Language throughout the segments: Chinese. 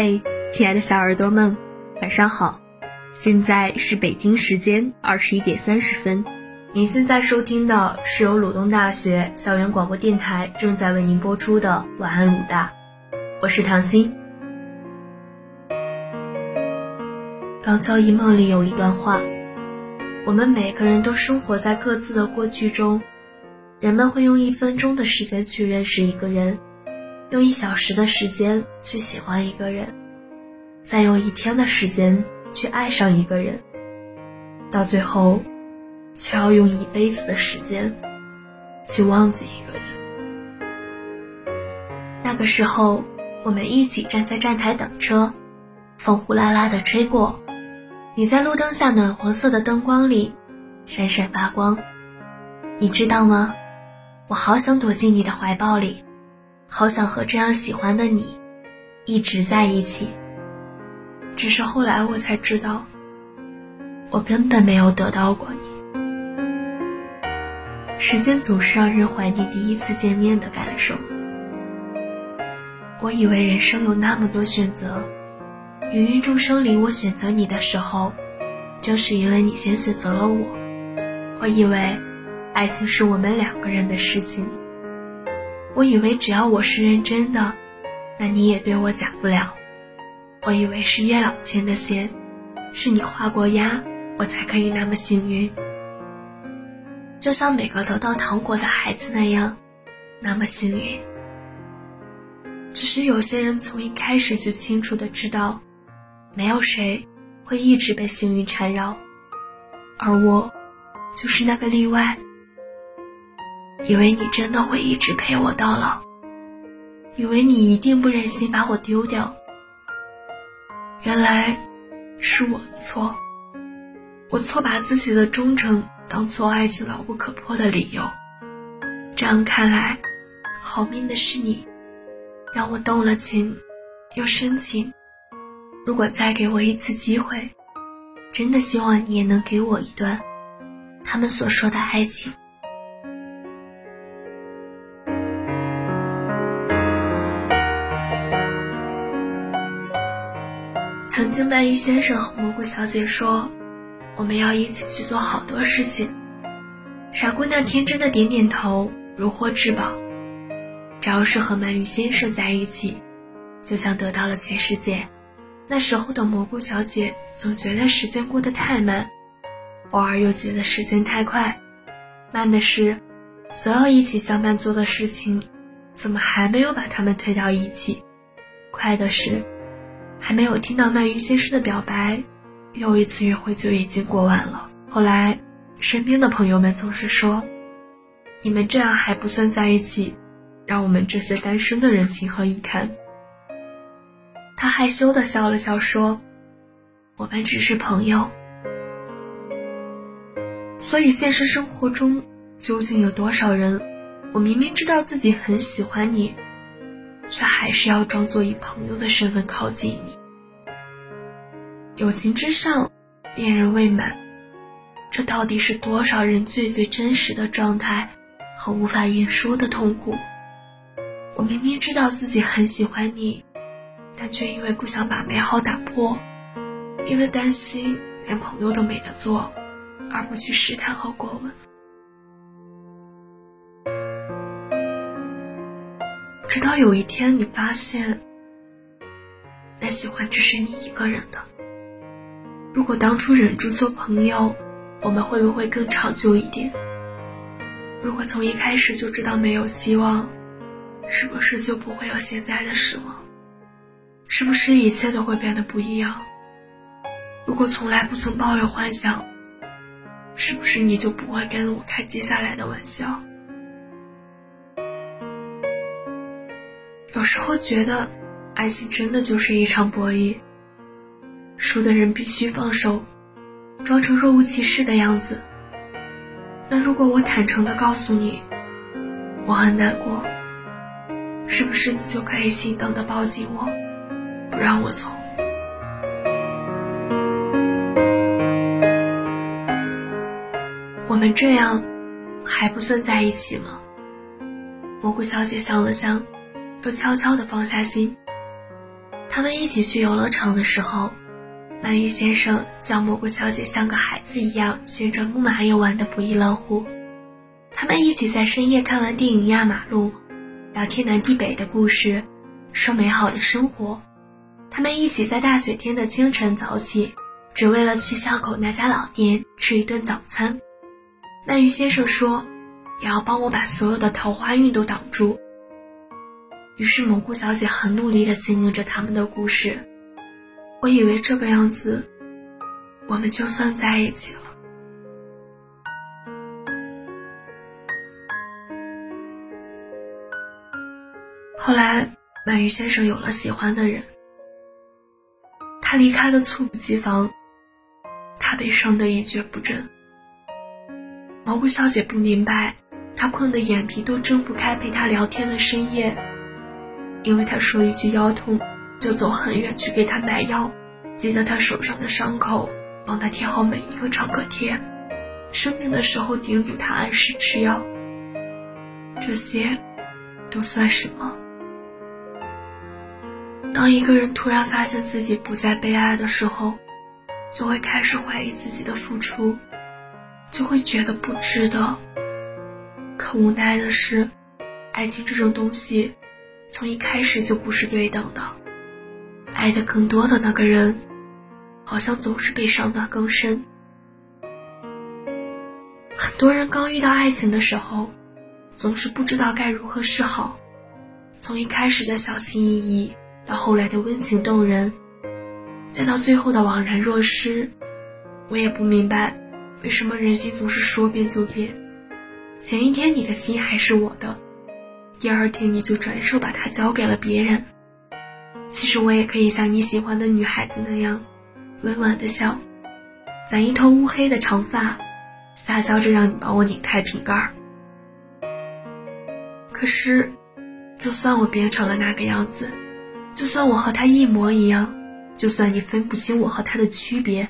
嘿，亲爱的小耳朵们，晚上好！现在是北京时间二十一点三十分。您现在收听的是由鲁东大学校园广播电台正在为您播出的《晚安鲁大》，我是唐心。《廊桥遗梦》里有一段话：我们每个人都生活在各自的过去中，人们会用一分钟的时间去认识一个人。用一小时的时间去喜欢一个人，再用一天的时间去爱上一个人，到最后，却要用一辈子的时间去忘记一个人。那个时候，我们一起站在站台等车，风呼啦啦的吹过，你在路灯下暖黄色的灯光里闪闪发光。你知道吗？我好想躲进你的怀抱里。好想和这样喜欢的你一直在一起。只是后来我才知道，我根本没有得到过你。时间总是让人怀念第一次见面的感受。我以为人生有那么多选择，芸芸众生里我选择你的时候，正是因为你先选择了我。我以为，爱情是我们两个人的事情。我以为只要我是认真的，那你也对我假不了。我以为是月老牵的线，是你画过押，我才可以那么幸运。就像每个得到糖果的孩子那样，那么幸运。只是有些人从一开始就清楚的知道，没有谁会一直被幸运缠绕，而我，就是那个例外。以为你真的会一直陪我到老，以为你一定不忍心把我丢掉。原来是我的错，我错把自己的忠诚当做爱情牢不可破的理由。这样看来，好命的是你，让我动了情，又深情。如果再给我一次机会，真的希望你也能给我一段他们所说的爱情。曾经，鳗鱼先生和蘑菇小姐说：“我们要一起去做好多事情。”傻姑娘天真的点点头，如获至宝。只要是和鳗鱼先生在一起，就像得到了全世界。那时候的蘑菇小姐总觉得时间过得太慢，偶尔又觉得时间太快。慢的是，所有一起相伴做的事情，怎么还没有把他们推到一起？快的是。还没有听到鳗鱼先生的表白，又一次约会就已经过完了。后来，身边的朋友们总是说：“你们这样还不算在一起，让我们这些单身的人情何以堪？”他害羞的笑了笑说：“我们只是朋友。”所以，现实生活中究竟有多少人，我明明知道自己很喜欢你。却还是要装作以朋友的身份靠近你。友情之上，恋人未满，这到底是多少人最最真实的状态和无法言说的痛苦？我明明知道自己很喜欢你，但却因为不想把美好打破，因为担心连朋友都没得做，而不去试探和过问。到有一天，你发现，那喜欢只是你一个人的。如果当初忍住做朋友，我们会不会更长久一点？如果从一开始就知道没有希望，是不是就不会有现在的失望？是不是一切都会变得不一样？如果从来不曾抱有幻想，是不是你就不会跟我开接下来的玩笑？有时候觉得，爱情真的就是一场博弈。输的人必须放手，装成若无其事的样子。那如果我坦诚的告诉你，我很难过，是不是你就可以心疼的抱紧我，不让我走？我们这样，还不算在一起吗？蘑菇小姐想了想。又悄悄地放下心，他们一起去游乐场的时候，鳗鱼先生教蘑菇小姐像个孩子一样旋转木马，也玩得不亦乐乎。他们一起在深夜看完电影压马路，聊天南地北的故事，说美好的生活。他们一起在大雪天的清晨早起，只为了去巷口那家老店吃一顿早餐。鳗鱼先生说：“也要帮我把所有的桃花运都挡住。”于是蘑菇小姐很努力地经营着他们的故事。我以为这个样子，我们就算在一起了。后来，鳗鱼先生有了喜欢的人，他离开的猝不及防，他被伤得一蹶不振。蘑菇小姐不明白，他困得眼皮都睁不开陪他聊天的深夜，因为他说一句腰痛。就走很远去给他买药，记得他手上的伤口，帮他贴好每一个创可贴，生病的时候叮嘱他按时吃药。这些，都算什么？当一个人突然发现自己不再被爱的时候，就会开始怀疑自己的付出，就会觉得不值得。可无奈的是，爱情这种东西，从一开始就不是对等的。爱的更多的那个人，好像总是被伤得更深。很多人刚遇到爱情的时候，总是不知道该如何是好。从一开始的小心翼翼，到后来的温情动人，再到最后的惘然若失。我也不明白，为什么人心总是说变就变。前一天你的心还是我的，第二天你就转手把它交给了别人。其实我也可以像你喜欢的女孩子那样，温婉的笑，攒一头乌黑的长发，撒娇着让你帮我拧开瓶盖。可是，就算我变成了那个样子，就算我和他一模一样，就算你分不清我和他的区别，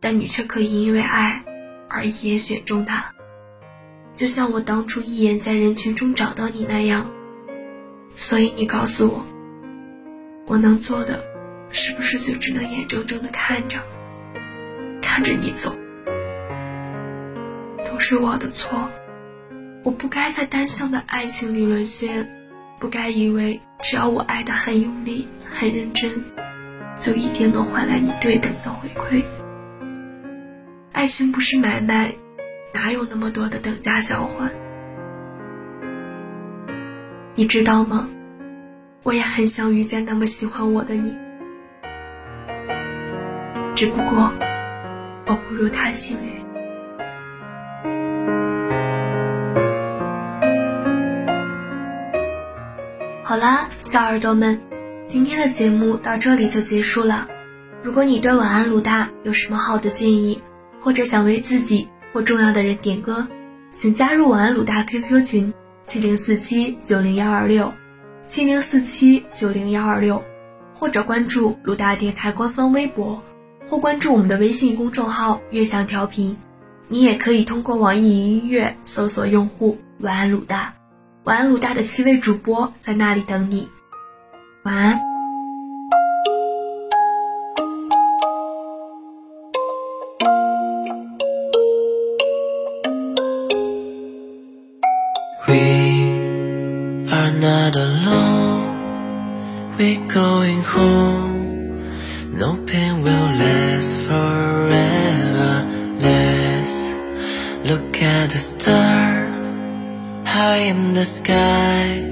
但你却可以因为爱而一眼选中他，就像我当初一眼在人群中找到你那样。所以你告诉我。我能做的，是不是就只能眼睁睁的看着，看着你走？都是我的错，我不该在单向的爱情里沦陷，不该以为只要我爱的很用力、很认真，就一定能换来你对等的回馈。爱情不是买卖，哪有那么多的等价交换？你知道吗？我也很想遇见那么喜欢我的你，只不过我不如他幸运。好啦，小耳朵们，今天的节目到这里就结束了。如果你对晚安鲁大有什么好的建议，或者想为自己或重要的人点歌，请加入晚安鲁大 QQ 群：七零四七九零幺二六。七零四七九零幺二六，或者关注鲁大电台官方微博，或关注我们的微信公众号“悦享调频”。你也可以通过网易云音乐搜索用户“晚安鲁大”，晚安鲁大的七位主播在那里等你。晚安。We're going home. No pain will last forever. Let's look at the stars high in the sky.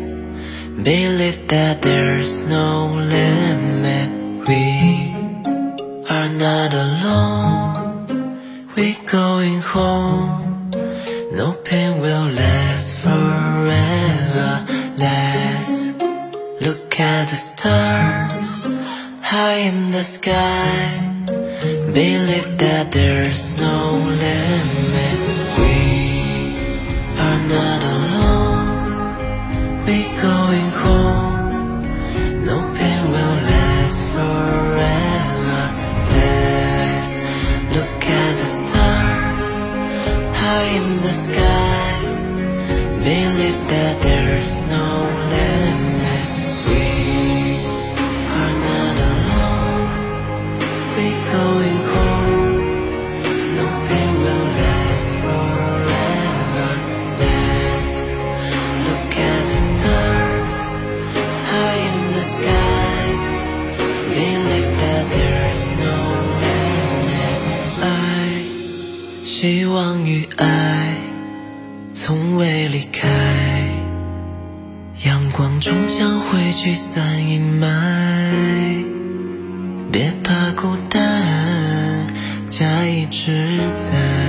Believe that there's no limit. We are not alone. We're going home. No pain will last forever. The stars high in the sky. Believe that there's no limit. We are not alone. We're going home. 爱，希望与爱，从未离开。阳光终将会驱散阴霾。别怕孤单，家一直在。